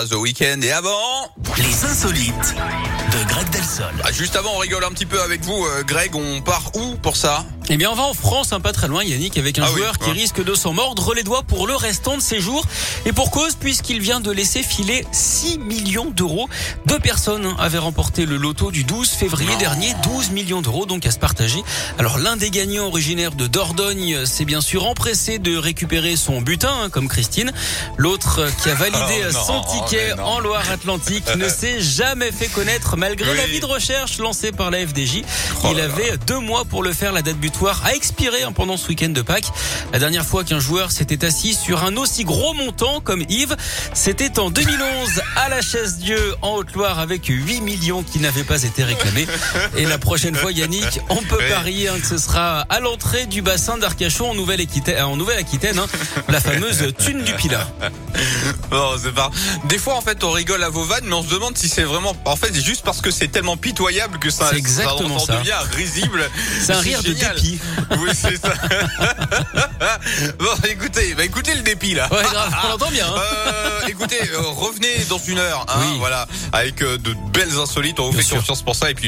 The Weekend et avant Les insolites de Greg Delsol. Ah, Juste avant on rigole un petit peu avec vous euh, Greg on part où pour ça? Eh bien, on va en France, un pas très loin, Yannick, avec un Ah oui, joueur qui ouais. risque de s'en mordre les doigts pour le restant de ses jours. Et pour cause, puisqu'il vient de laisser filer 6 millions d'euros. Deux personnes avaient remporté le loto du 12 février dernier, 12 millions d'euros donc à se partager. Alors l'un des gagnants originaires de Dordogne s'est bien sûr empressé de récupérer son butin, hein, comme Christine. L'autre qui a validé Oh non, son ticket mais non. en Loire-Atlantique ne s'est jamais fait connaître malgré Oui. l'avis de recherche lancé par la FDJ. Oh Il là là. avait deux mois pour le faire. La date butoir a expiré hein, pendant ce week-end de Pâques. La dernière fois qu'un joueur s'était assis sur un aussi gros montant comme Yves, c'était en 2011 à la Chaise-Dieu en Haute-Loire avec 8 millions qui n'avaient pas été réclamés. Et la prochaine fois, Yannick, on peut parier hein, que ce sera à l'entrée du bassin d'Arcachon en Nouvelle-Aquitaine, en hein, la fameuse thune du Pilat. Non c'est pas Des fois en fait on rigole à vos vannes mais on se demande si c'est vraiment En fait c'est juste parce que c'est tellement pitoyable que ça, exactement ça, ça. devient risible C'est un rire de génial. Dépit. Oui c'est ça Bon écoutez bah, écoutez le dépit là Ouais, grave, on l'entend bien. hein. Euh, écoutez, euh, revenez dans une heure, hein, Oui. voilà, avec euh, de belles insolites. On vous Bien fait sûr. confiance pour ça et puis